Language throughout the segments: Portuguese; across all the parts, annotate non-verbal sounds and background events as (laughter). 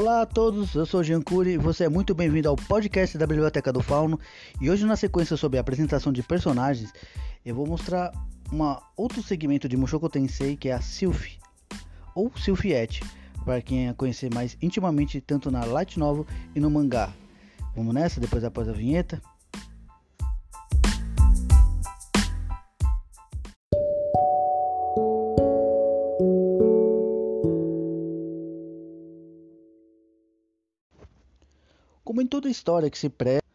Olá a todos, eu sou Jean Cury e você é muito bem-vindo ao podcast da Biblioteca do Fauno. E hoje, na sequência sobre a apresentação de personagens, eu vou mostrar uma outro segmento de Mushoku Tensei que é a Sylph, ou Sylphiette, para quem a conhecer mais intimamente tanto na light novel e no mangá. Vamos nessa, depois após a vinheta? Como em toda história que se presta,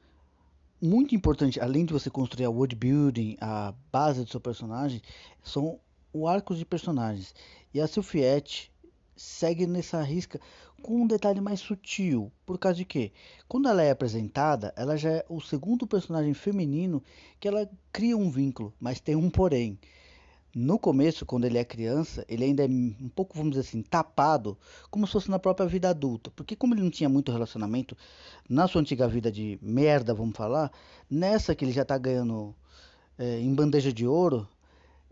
muito importante, além de você construir a world building, a base do seu personagem, são o arco de personagens. E a Sylphiette segue nessa risca com um detalhe mais sutil. Por causa de quê? Quando ela é apresentada, ela já é o segundo personagem feminino que ela cria um vínculo, mas tem um porém. No começo, quando ele é criança, ele ainda é um pouco, vamos dizer assim, tapado, como se fosse na própria vida adulta. Porque como ele não tinha muito relacionamento na sua antiga vida de merda, vamos falar, nessa que ele já tá ganhando é, em bandeja de ouro,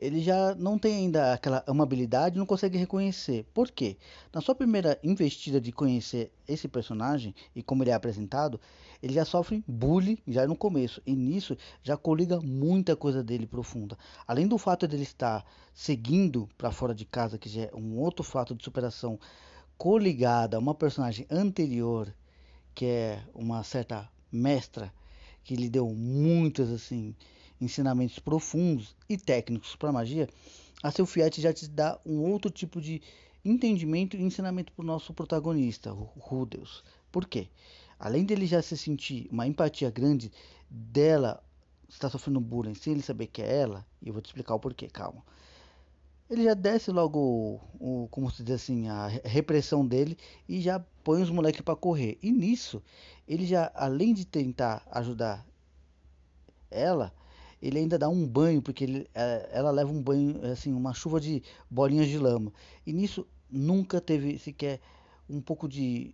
ele já não tem ainda aquela amabilidade, não consegue reconhecer. Por quê? Na sua primeira investida de conhecer esse personagem e como ele é apresentado, ele já sofre bullying já no começo. E nisso já coliga muita coisa dele profunda. Além do fato de ele estar seguindo para fora de casa, que já é um outro fato de superação coligada a uma personagem anterior, que é uma certa mestra que lhe deu muitas assim ensinamentos profundos e técnicos para magia, a seu Fiat já te dá um outro tipo de entendimento e ensinamento para o nosso protagonista, o Rudeus. Por quê? Além dele já se sentir uma empatia grande dela está sofrendo bullying sem ele saber que é ela, e eu vou te explicar o porquê, calma. Ele já desce logo o, o como se diz assim, a repressão dele e já põe os moleques para correr. E nisso, ele já além de tentar ajudar ela, ele ainda dá um banho, porque ele, é, ela leva um banho, assim, uma chuva de bolinhas de lama. E nisso nunca teve sequer um pouco de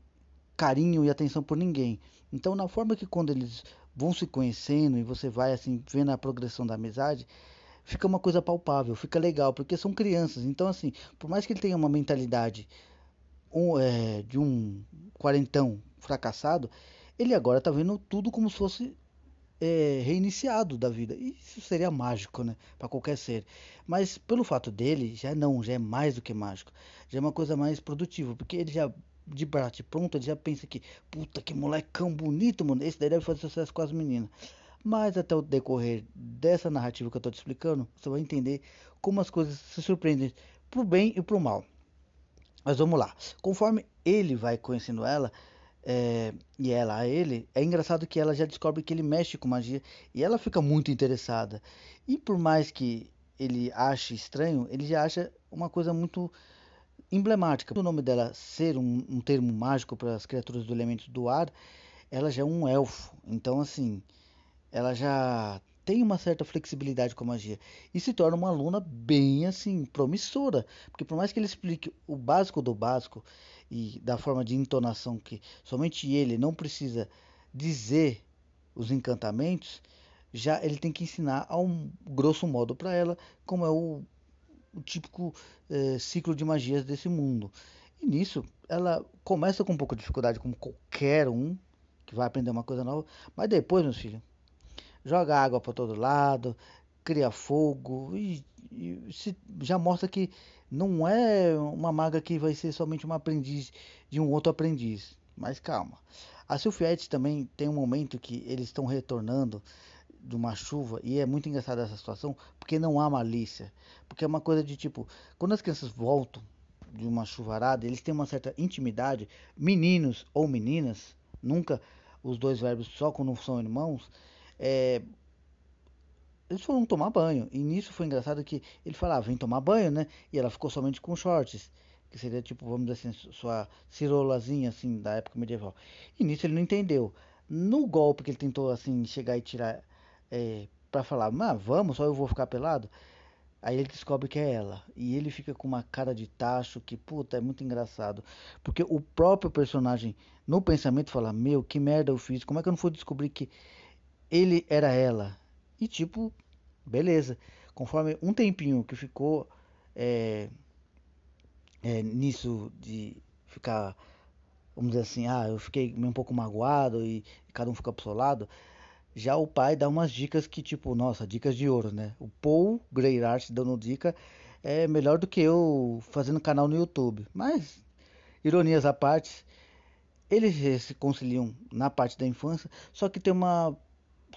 carinho e atenção por ninguém. Então, na forma que quando eles vão se conhecendo e você vai assim vendo a progressão da amizade, fica uma coisa palpável, fica legal, porque são crianças. Então, assim, por mais que ele tenha uma mentalidade um, é, de um quarentão fracassado, ele agora está vendo tudo como se fosse é, reiniciado da vida. Isso seria mágico, né? Para qualquer ser. Mas pelo fato dele, já não, já é mais do que mágico. Já é uma coisa mais produtiva, porque ele já de bate pronto, ele já pensa que, puta que molecão bonito, mano. Esse daí deve fazer sucesso com as meninas. Mas até o decorrer dessa narrativa que eu tô te explicando, você vai entender como as coisas se surpreendem pro bem e pro mal. Mas vamos lá. Conforme ele vai conhecendo ela, é, e ela a ele, é engraçado que ela já descobre que ele mexe com magia e ela fica muito interessada. E por mais que ele ache estranho, ele já acha uma coisa muito emblemática. O nome dela ser um, um termo mágico para as criaturas do elemento do ar, ela já é um elfo. Então, assim, ela já tem uma certa flexibilidade com a magia e se torna uma aluna bem assim promissora, porque por mais que ele explique o básico do básico e da forma de entonação que somente ele não precisa dizer os encantamentos, já ele tem que ensinar a um grosso modo para ela como é o, o típico é, ciclo de magias desse mundo. E nisso ela começa com um pouco de dificuldade, como qualquer um que vai aprender uma coisa nova, mas depois, meus filhos, joga água para todo lado, cria fogo e, e se, já mostra que não é uma maga que vai ser somente uma aprendiz de um outro aprendiz. Mas calma. A Sylphiette também tem um momento que eles estão retornando de uma chuva e é muito engraçada essa situação porque não há malícia. Porque é uma coisa de tipo, quando as crianças voltam de uma chuvarada, eles têm uma certa intimidade, meninos ou meninas, nunca os dois verbos só quando são irmãos, é, eles foram tomar banho. E nisso foi engraçado que ele falava, vem tomar banho, né? E ela ficou somente com shorts. Que seria tipo, vamos dizer assim, sua cirolazinha assim da época medieval. E nisso ele não entendeu. No golpe que ele tentou assim chegar e tirar é, para falar, mas vamos, só eu vou ficar pelado. Aí ele descobre que é ela. E ele fica com uma cara de tacho que, puta, é muito engraçado. Porque o próprio personagem, no pensamento, fala: Meu, que merda eu fiz. Como é que eu não fui descobrir que ele era ela. E tipo, beleza. Conforme um tempinho que ficou é, é, nisso de ficar vamos dizer assim, ah, eu fiquei um pouco magoado e, cada um fica pro seu lado. Já o pai dá umas dicas que, tipo, nossa, dicas de ouro, né? O Paul Greyart dando dica é melhor do que eu fazendo canal no YouTube. Mas, ironias à parte, eles se conciliam na parte da infância, só que tem uma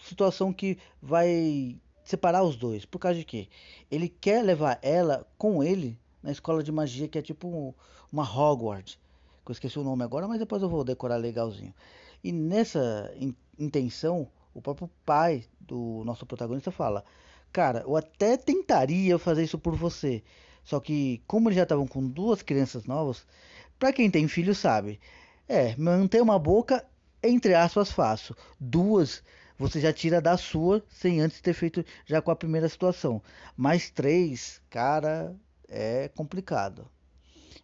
situação que vai separar os dois. Por causa de quê? Ele quer levar ela com ele na escola de magia, que é tipo uma Hogwarts. Que eu esqueci o nome agora, mas depois eu vou decorar legalzinho. E nessa in intenção, o próprio pai do nosso protagonista fala: Cara, eu até tentaria fazer isso por você. Só que, como eles já estavam com duas crianças novas, para quem tem filho sabe, é, manter uma boca, entre aspas, fácil. Duas, você já tira da sua sem antes ter feito já com a primeira situação. Mais três, cara, é complicado.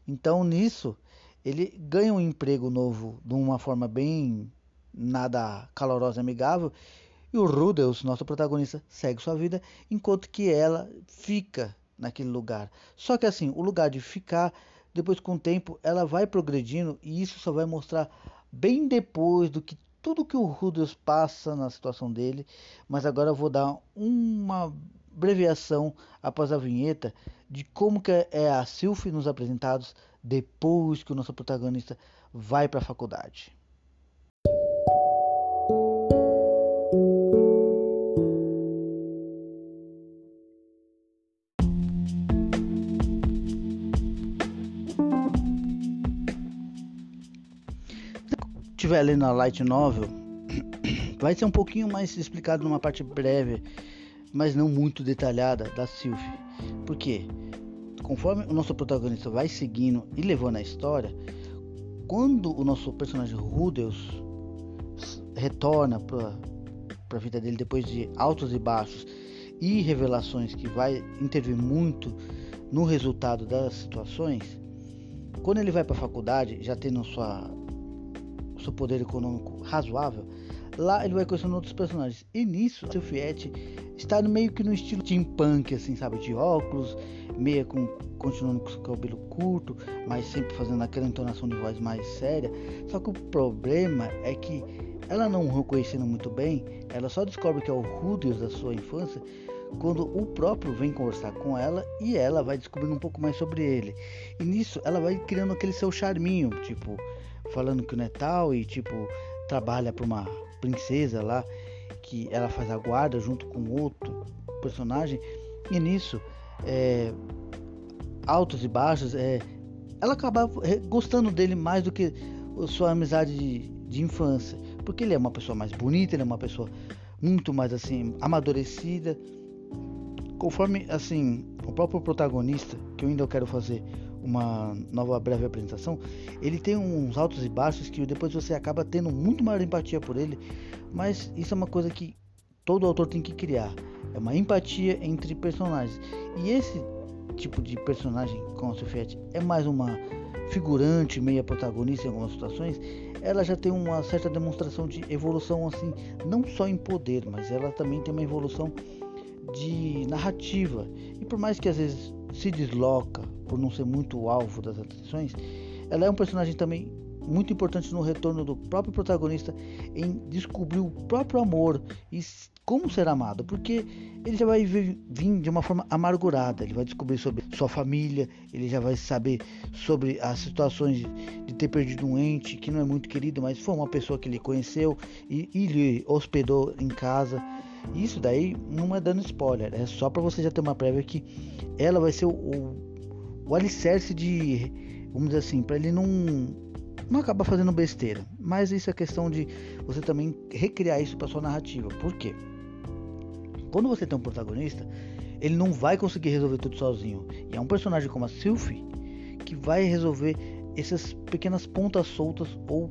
Então, nisso, ele ganha um emprego novo de uma forma bem nada calorosa e amigável. E o Rudels, nosso protagonista, segue sua vida, enquanto que ela fica naquele lugar. Só que assim, o lugar de ficar, depois com o tempo, ela vai progredindo e isso só vai mostrar bem depois do que tudo que o Rudels passa na situação dele. Mas agora eu vou dar uma abreviação após a vinheta de como que é a Sylphie nos apresentados depois que o nosso protagonista vai para a faculdade. Estiver lendo a light novel, (coughs) vai ser um pouquinho mais explicado numa parte breve, mas não muito detalhada da Sylvie. Por quê? Conforme o nosso protagonista vai seguindo e levando a história, quando o nosso personagem Rudels retorna para a vida dele depois de altos e baixos e revelações que vai intervir muito no resultado das situações, quando ele vai para a faculdade, já tendo sua seu poder econômico razoável, lá ele vai conhecendo outros personagens. E nisso, seu Fiat está meio que no estilo steampunk, assim, sabe? De óculos, meia com continuando com o cabelo curto, mas sempre fazendo aquela entonação de voz mais séria. Só que o problema é que ela não reconhecendo muito bem, ela só descobre que é o Rudius da sua infância quando o próprio vem conversar com ela e ela vai descobrindo um pouco mais sobre ele. E nisso ela vai criando aquele seu charminho, tipo, falando que o Netal e tipo trabalha para uma princesa lá que ela faz a guarda junto com outro personagem. E nisso é, altos e baixos é, ela acaba gostando dele mais do que sua amizade de, de infância. Porque ele é uma pessoa mais bonita ele é uma pessoa muito mais assim amadurecida. Conforme assim o próprio protagonista que eu ainda quero fazer uma nova breve apresentação, ele tem uns altos e baixos que depois você acaba tendo muito maior empatia por ele, mas isso é uma coisa que todo autor tem que criar, é uma empatia entre personagens. E esse tipo de personagem com a Sofiette é mais uma figurante, meia protagonista em algumas situações, ela já tem uma certa demonstração de evolução assim, não só em poder, mas ela também tem uma evolução de narrativa. E por mais que às vezes se desloca por não ser muito alvo das atenções, ela é um personagem também muito importante no retorno do próprio protagonista em descobrir o próprio amor e como ser amado, porque ele já vai vir de uma forma amargurada, ele vai descobrir sobre sua família, ele já vai saber sobre as situações de ter perdido um ente que não é muito querido, mas foi uma pessoa que ele conheceu e, e lhe hospedou em casa. Isso daí não é dando spoiler, é só para você já ter uma prévia que ela vai ser o, o, o alicerce de, vamos dizer assim, para ele não não acaba fazendo besteira. Mas isso é questão de você também recriar isso para sua narrativa. Por quê? Quando você tem um protagonista, ele não vai conseguir resolver tudo sozinho. E é um personagem como a Sylphie que vai resolver essas pequenas pontas soltas ou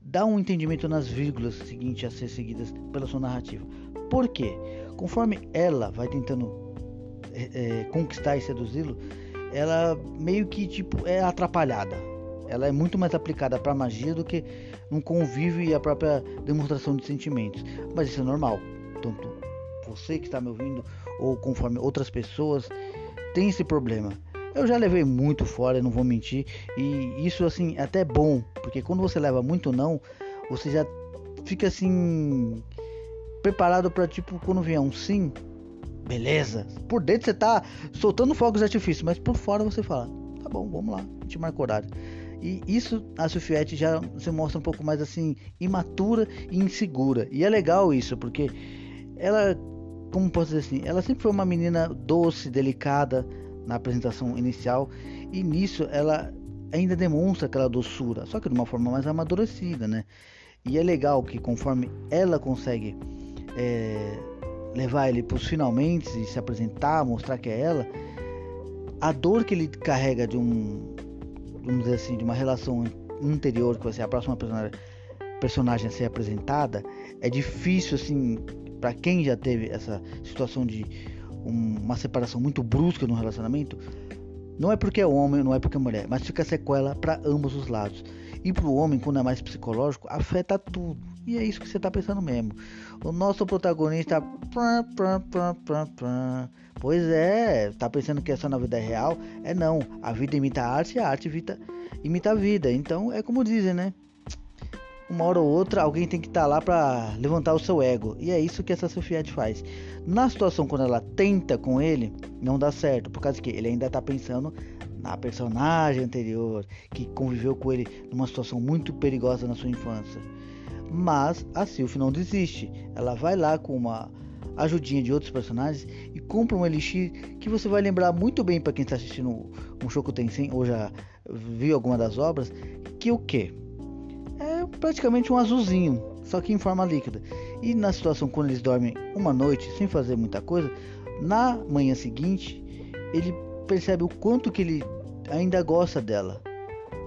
dar um entendimento nas vírgulas seguintes a ser seguidas pela sua narrativa. Por quê? Conforme ela vai tentando é, é, conquistar e seduzi-lo, ela meio que tipo é atrapalhada. Ela é muito mais aplicada para magia do que um convívio e a própria demonstração de sentimentos. Mas isso é normal. Tanto você que está me ouvindo ou conforme outras pessoas tem esse problema. Eu já levei muito fora, não vou mentir, e isso assim é até bom, porque quando você leva muito não, você já fica assim preparado para tipo quando vier um sim, beleza. Por dentro você tá soltando fogos de artifício, mas por fora você fala, tá bom, vamos lá, a gente marca horário. E isso a Sufiette já se mostra um pouco mais assim imatura e insegura. E é legal isso, porque ela, como posso dizer assim, ela sempre foi uma menina doce, delicada na apresentação inicial e nisso ela ainda demonstra aquela doçura, só que de uma forma mais amadurecida, né? E é legal que conforme ela consegue é, levar ele para os finalmente e se apresentar, mostrar que é ela, a dor que ele carrega de um, vamos dizer assim, de uma relação anterior que vai ser a próxima personagem, personagem a ser apresentada, é difícil assim para quem já teve essa situação de um, uma separação muito brusca no relacionamento, não é porque é homem, não é porque é mulher, mas fica sequela para ambos os lados. E para o homem, quando é mais psicológico, afeta tudo. E é isso que você está pensando mesmo. O nosso protagonista. Pois é, tá pensando que é só na vida real? É não. A vida imita a arte e a arte imita, imita a vida. Então é como dizem, né? Uma hora ou outra alguém tem que estar tá lá para levantar o seu ego. E é isso que essa Sofiette faz. Na situação quando ela tenta com ele, não dá certo. Por causa que ele ainda tá pensando na personagem anterior, que conviveu com ele numa situação muito perigosa na sua infância. Mas a Sylph não desiste. Ela vai lá com uma ajudinha de outros personagens e compra um elixir que você vai lembrar muito bem para quem está assistindo um Shoku Tensei ou já viu alguma das obras, que o que? É praticamente um azulzinho, só que em forma líquida. E na situação quando eles dormem uma noite sem fazer muita coisa, na manhã seguinte ele percebe o quanto que ele ainda gosta dela.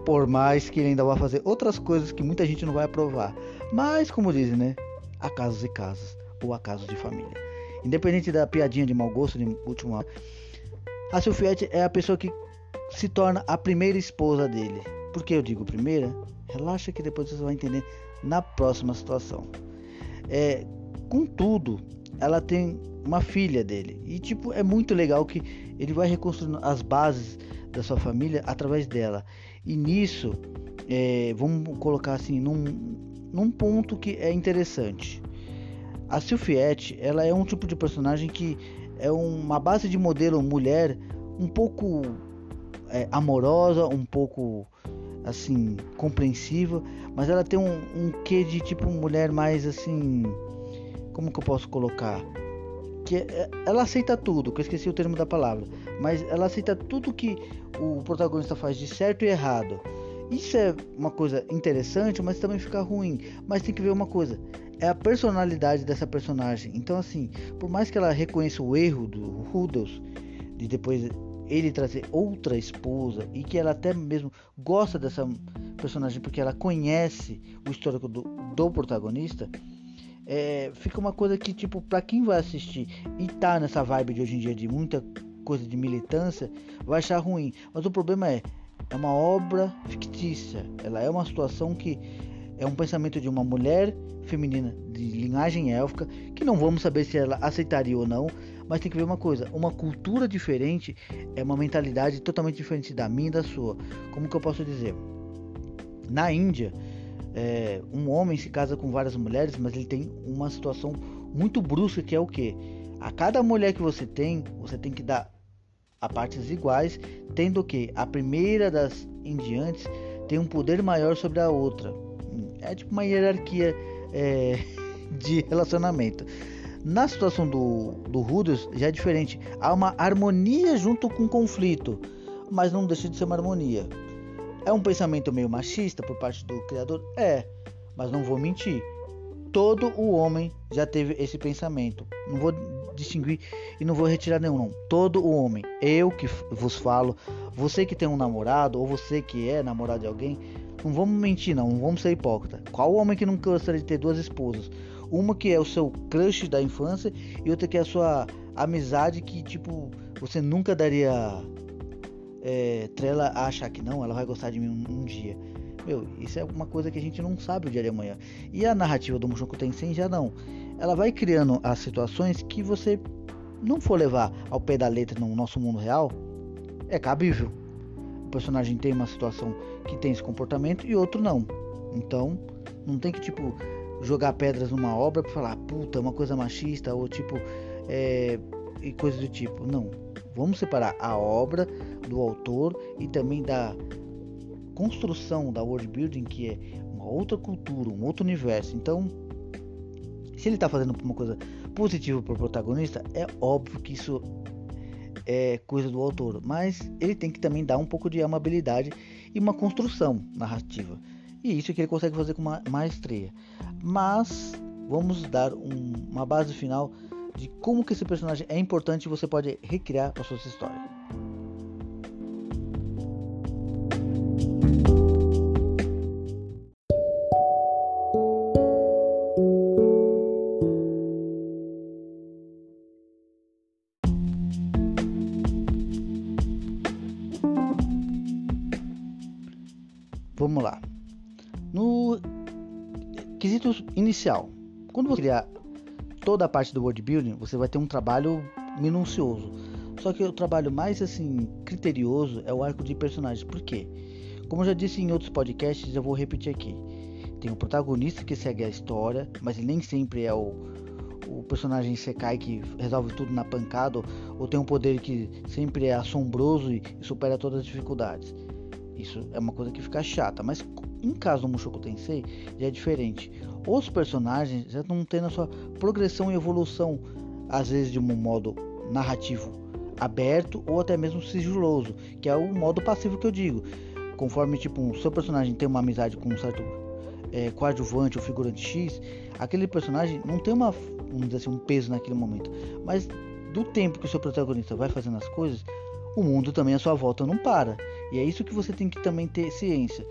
Por mais que ele ainda vá fazer outras coisas que muita gente não vai aprovar. Mas, como dizem, né? Há casos e casos. Ou há casos de família. Independente da piadinha de mau gosto, de último a Sofiette é a pessoa que se torna a primeira esposa dele. Por que eu digo primeira? Relaxa que depois você vai entender na próxima situação. É, contudo, ela tem uma filha dele. E tipo, é muito legal que ele vai reconstruindo as bases da sua família através dela. E nisso, é, vamos colocar assim, num, num ponto que é interessante. A Sylphiette, ela é um tipo de personagem que é uma base de modelo mulher um pouco é, amorosa, um pouco assim compreensiva, mas ela tem um, um quê de tipo mulher mais assim, como que eu posso colocar? Que é, ela aceita tudo, que eu esqueci o termo da palavra, mas ela aceita tudo que o protagonista faz de certo e errado. Isso é uma coisa interessante, mas também fica ruim. Mas tem que ver uma coisa: é a personalidade dessa personagem. Então, assim, por mais que ela reconheça o erro do Rudolph, de depois ele trazer outra esposa, e que ela até mesmo gosta dessa personagem porque ela conhece o histórico do, do protagonista, é, fica uma coisa que, tipo, pra quem vai assistir e tá nessa vibe de hoje em dia de muita coisa de militância, vai achar ruim. Mas o problema é, é uma obra fictícia. Ela é uma situação que é um pensamento de uma mulher feminina de linhagem élfica que não vamos saber se ela aceitaria ou não, mas tem que ver uma coisa, uma cultura diferente é uma mentalidade totalmente diferente da minha e da sua. Como que eu posso dizer? Na Índia, é, um homem se casa com várias mulheres, mas ele tem uma situação muito brusca que é o que? A cada mulher que você tem, você tem que dar a partes iguais, tendo que a primeira das indiantes tem um poder maior sobre a outra. É tipo uma hierarquia é, (laughs) de relacionamento. Na situação do, do Ruders já é diferente. Há uma harmonia junto com conflito, mas não deixa de ser uma harmonia. É um pensamento meio machista por parte do criador? É, mas não vou mentir. Todo o homem já teve esse pensamento. Não vou distinguir e não vou retirar nenhum. Não. Todo o homem, eu que vos falo, você que tem um namorado ou você que é namorado de alguém, não vamos mentir não, não vamos ser hipócrita. Qual homem que não gostaria de ter duas esposas? Uma que é o seu crush da infância e outra que é a sua amizade que tipo você nunca daria é, trela achar que não, ela vai gostar de mim um, um dia. Meu, isso é uma coisa que a gente não sabe o dia de amanhã. E a narrativa do Mushoku Tensei já não. Ela vai criando as situações que você não for levar ao pé da letra no nosso mundo real, é cabível. O personagem tem uma situação que tem esse comportamento e outro não. Então, não tem que tipo jogar pedras numa obra para falar, puta, é uma coisa machista ou tipo é, e coisas do tipo. Não. Vamos separar a obra do autor e também da construção da world building, que é uma outra cultura, um outro universo. Então, se ele está fazendo uma coisa positiva para o protagonista, é óbvio que isso é coisa do autor, mas ele tem que também dar um pouco de amabilidade e uma construção narrativa. E isso é que ele consegue fazer com uma maestria. Mas vamos dar um, uma base final de como que esse personagem é importante e você pode recriar a sua história. Vamos lá. No quesito inicial, quando você criar toda a parte do world building, você vai ter um trabalho minucioso. Só que o trabalho mais assim criterioso é o arco de personagens. Por quê? Como eu já disse em outros podcasts, eu vou repetir aqui. Tem o protagonista que segue a história, mas nem sempre é o, o personagem Sekai que resolve tudo na pancada, ou tem um poder que sempre é assombroso e, e supera todas as dificuldades. Isso é uma coisa que fica chata, mas em caso do Mushoku Tensei já é diferente. Os personagens já estão tendo a sua progressão e evolução, às vezes de um modo narrativo aberto ou até mesmo sigiloso, que é o modo passivo que eu digo. Conforme tipo o seu personagem tem uma amizade com um certo é, coadjuvante ou figurante X, aquele personagem não tem uma, vamos dizer assim, um peso naquele momento, mas do tempo que o seu protagonista vai fazendo as coisas, o mundo também à sua volta não para. E é isso que você tem que também ter ciência.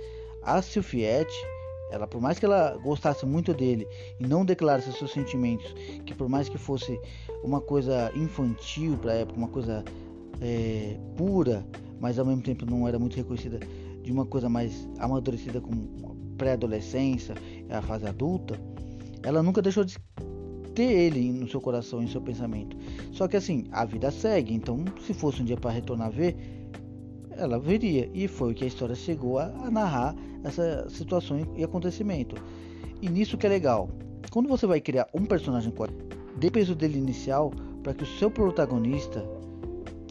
A Sylphiette, ela por mais que ela gostasse muito dele e não declarasse seus sentimentos, que por mais que fosse uma coisa infantil para a época, uma coisa é, pura, mas ao mesmo tempo não era muito reconhecida de uma coisa mais amadurecida como pré-adolescência, a fase adulta, ela nunca deixou de ter ele no seu coração, em seu pensamento. Só que assim, a vida segue, então se fosse um dia para retornar a ver, ela veria. E foi o que a história chegou a, a narrar essa situação e acontecimento. E nisso que é legal. Quando você vai criar um personagem, dê peso dele inicial para que o seu protagonista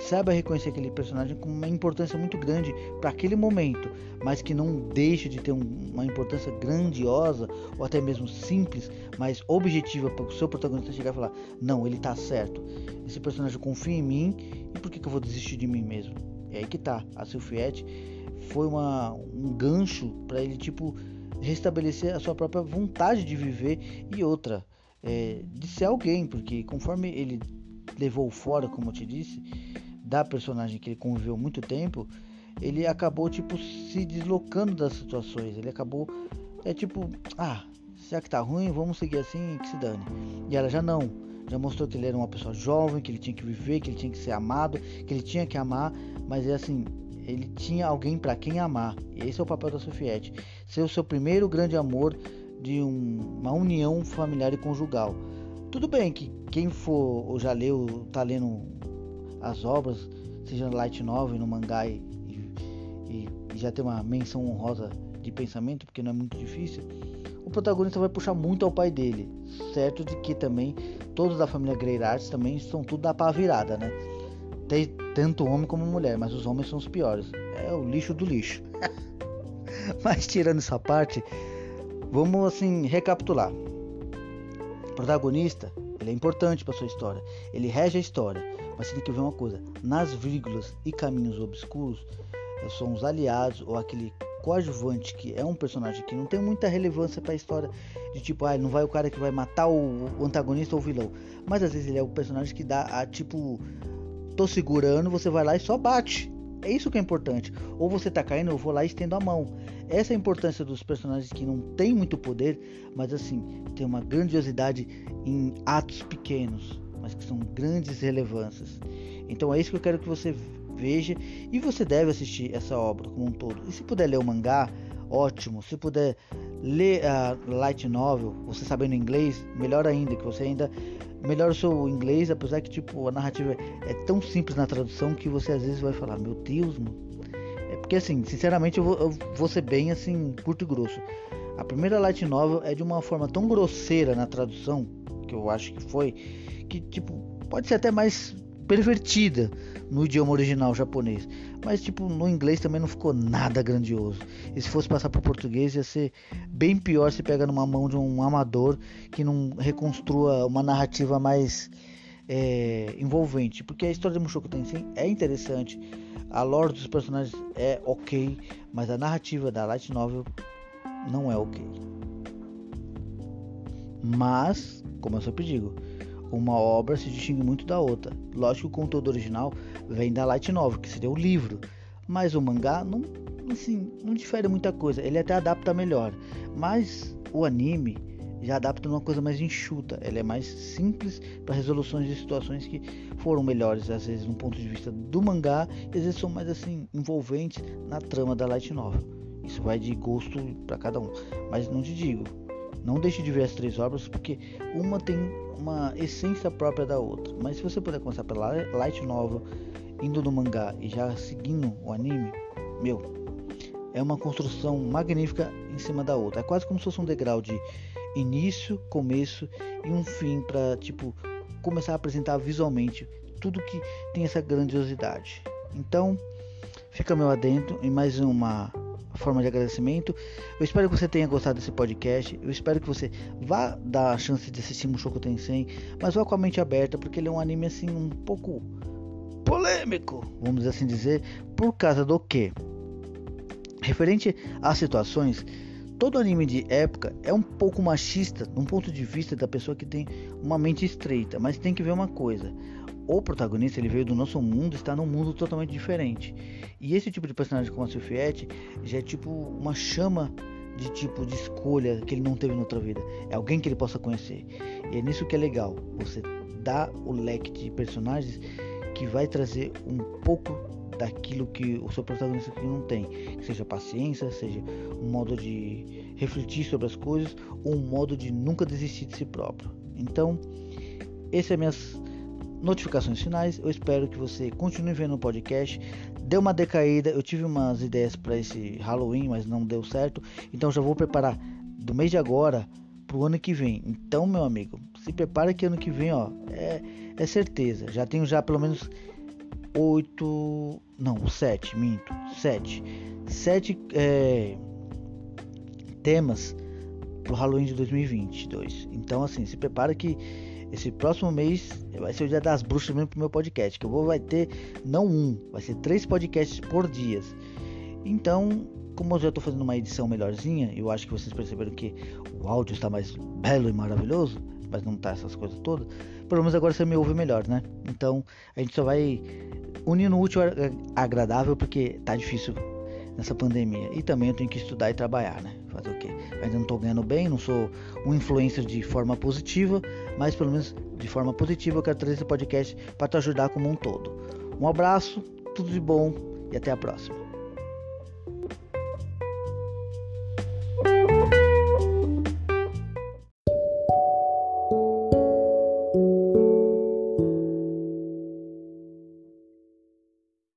saiba reconhecer aquele personagem com uma importância muito grande para aquele momento, mas que não deixe de ter um, uma importância grandiosa ou até mesmo simples, mas objetiva para o seu protagonista chegar e falar: não, ele está certo. Esse personagem confia em mim e por que, que eu vou desistir de mim mesmo? É aí que tá. A Sylphiette foi uma, um gancho para ele tipo restabelecer a sua própria vontade de viver e outra é, de ser alguém, porque conforme ele levou fora, como eu te disse, da personagem que ele conviveu muito tempo, ele acabou tipo se deslocando das situações. Ele acabou é tipo, ah, já que tá ruim, vamos seguir assim, que se dane. E ela já não, já mostrou que ele era uma pessoa jovem, que ele tinha que viver, que ele tinha que ser amado, que ele tinha que amar, mas é assim, ele tinha alguém para quem amar. E esse é o papel da Sofiette, ser o seu primeiro grande amor de um, uma união familiar e conjugal. Tudo bem que quem for ou já leu, tá lendo as obras, seja no light novel, no mangá e, e, e já tem uma menção honrosa de pensamento, porque não é muito difícil, o protagonista vai puxar muito ao pai dele, certo de que também todos da família Greyrarts também são tudo da pá virada, né? Tem tanto homem como mulher, mas os homens são os piores. É o lixo do lixo. (laughs) mas tirando essa parte, vamos assim recapitular. O protagonista, ele é importante para sua história. Ele rege a história mas tem que ver uma coisa: nas vírgulas e caminhos obscuros, eh, são os aliados ou aquele coadjuvante que é um personagem que não tem muita relevância para a história, de tipo, ah, não vai o cara que vai matar o antagonista ou o vilão, mas às vezes ele é o personagem que dá a tipo, tô segurando, você vai lá e só bate. É isso que é importante. Ou você tá caindo, eu vou lá e estendo a mão. Essa é a importância dos personagens que não têm muito poder, mas assim, tem uma grandiosidade em atos pequenos mas que são grandes relevâncias. Então é isso que eu quero que você veja e você deve assistir essa obra como um todo. E se puder ler o mangá, ótimo. Se puder ler a light novel, você sabendo inglês, melhor ainda, que você ainda melhora o seu inglês, apesar que tipo a narrativa é tão simples na tradução que você às vezes vai falar, meu Deus, mano. É porque assim, sinceramente eu vou, eu vou ser bem assim, curto e grosso. A primeira light novel é de uma forma tão grosseira na tradução, que eu acho que foi, que tipo, pode ser até mais pervertida no idioma original japonês. Mas tipo, no inglês também não ficou nada grandioso. E se fosse passar para o português ia ser bem pior se pega numa mão de um amador que não reconstrua uma narrativa mais é, envolvente. Porque a história de Mushoku Tensei é interessante, a lore dos personagens é ok, mas a narrativa da light novel não é ok. Mas, como eu sempre digo, uma obra se distingue muito da outra. Lógico que o conteúdo original vem da light novel, que seria o livro, mas o mangá não, assim, não difere muita coisa. Ele até adapta melhor, mas o anime já adapta uma coisa mais enxuta. Ele é mais simples para resoluções de situações que foram melhores às vezes no ponto de vista do mangá, e às vezes são mais assim envolventes na trama da light novel. Isso vai de gosto para cada um, mas não te digo, não deixe de ver as três obras porque uma tem uma essência própria da outra. Mas se você puder começar pela light novel, indo no mangá e já seguindo o anime, meu, é uma construção magnífica em cima da outra. É quase como se fosse um degrau de início, começo e um fim para tipo começar a apresentar visualmente tudo que tem essa grandiosidade. Então, fica meu adentro em mais uma forma de agradecimento. Eu espero que você tenha gostado desse podcast. Eu espero que você vá dar a chance de assistir Mushoku Tensei, mas vá com a mente aberta, porque ele é um anime assim um pouco polêmico, vamos assim dizer, por causa do que? Referente às situações, todo anime de época é um pouco machista, num ponto de vista da pessoa que tem uma mente estreita, mas tem que ver uma coisa o protagonista ele veio do nosso mundo está num mundo totalmente diferente. E esse tipo de personagem como a Sofiette já é tipo uma chama de tipo de escolha que ele não teve na outra vida. É alguém que ele possa conhecer. E é nisso que é legal. Você dá o leque de personagens que vai trazer um pouco daquilo que o seu protagonista não tem, seja paciência, seja um modo de refletir sobre as coisas ou um modo de nunca desistir de si próprio. Então, esse é minhas notificações finais. Eu espero que você continue vendo o podcast. Deu uma decaída, eu tive umas ideias para esse Halloween, mas não deu certo. Então já vou preparar do mês de agora pro ano que vem. Então, meu amigo, se prepara que ano que vem, ó, é, é certeza. Já tenho já pelo menos oito, não, sete, minto, sete, sete é, temas pro Halloween de 2022. Então, assim, se prepara que esse próximo mês vai ser o dia das bruxas mesmo pro meu podcast. Que eu vou vai ter não um, vai ser três podcasts por dia. Então, como eu já estou fazendo uma edição melhorzinha, eu acho que vocês perceberam que o áudio está mais belo e maravilhoso, mas não tá essas coisas todas. Pelo menos agora você me ouve melhor, né? Então a gente só vai unindo o útil ao agradável porque tá difícil nessa pandemia. E também eu tenho que estudar e trabalhar, né? Fazer o quê? Ainda não estou ganhando bem, não sou um influencer de forma positiva, mas pelo menos de forma positiva eu quero trazer esse podcast para te ajudar como um todo. Um abraço, tudo de bom e até a próxima.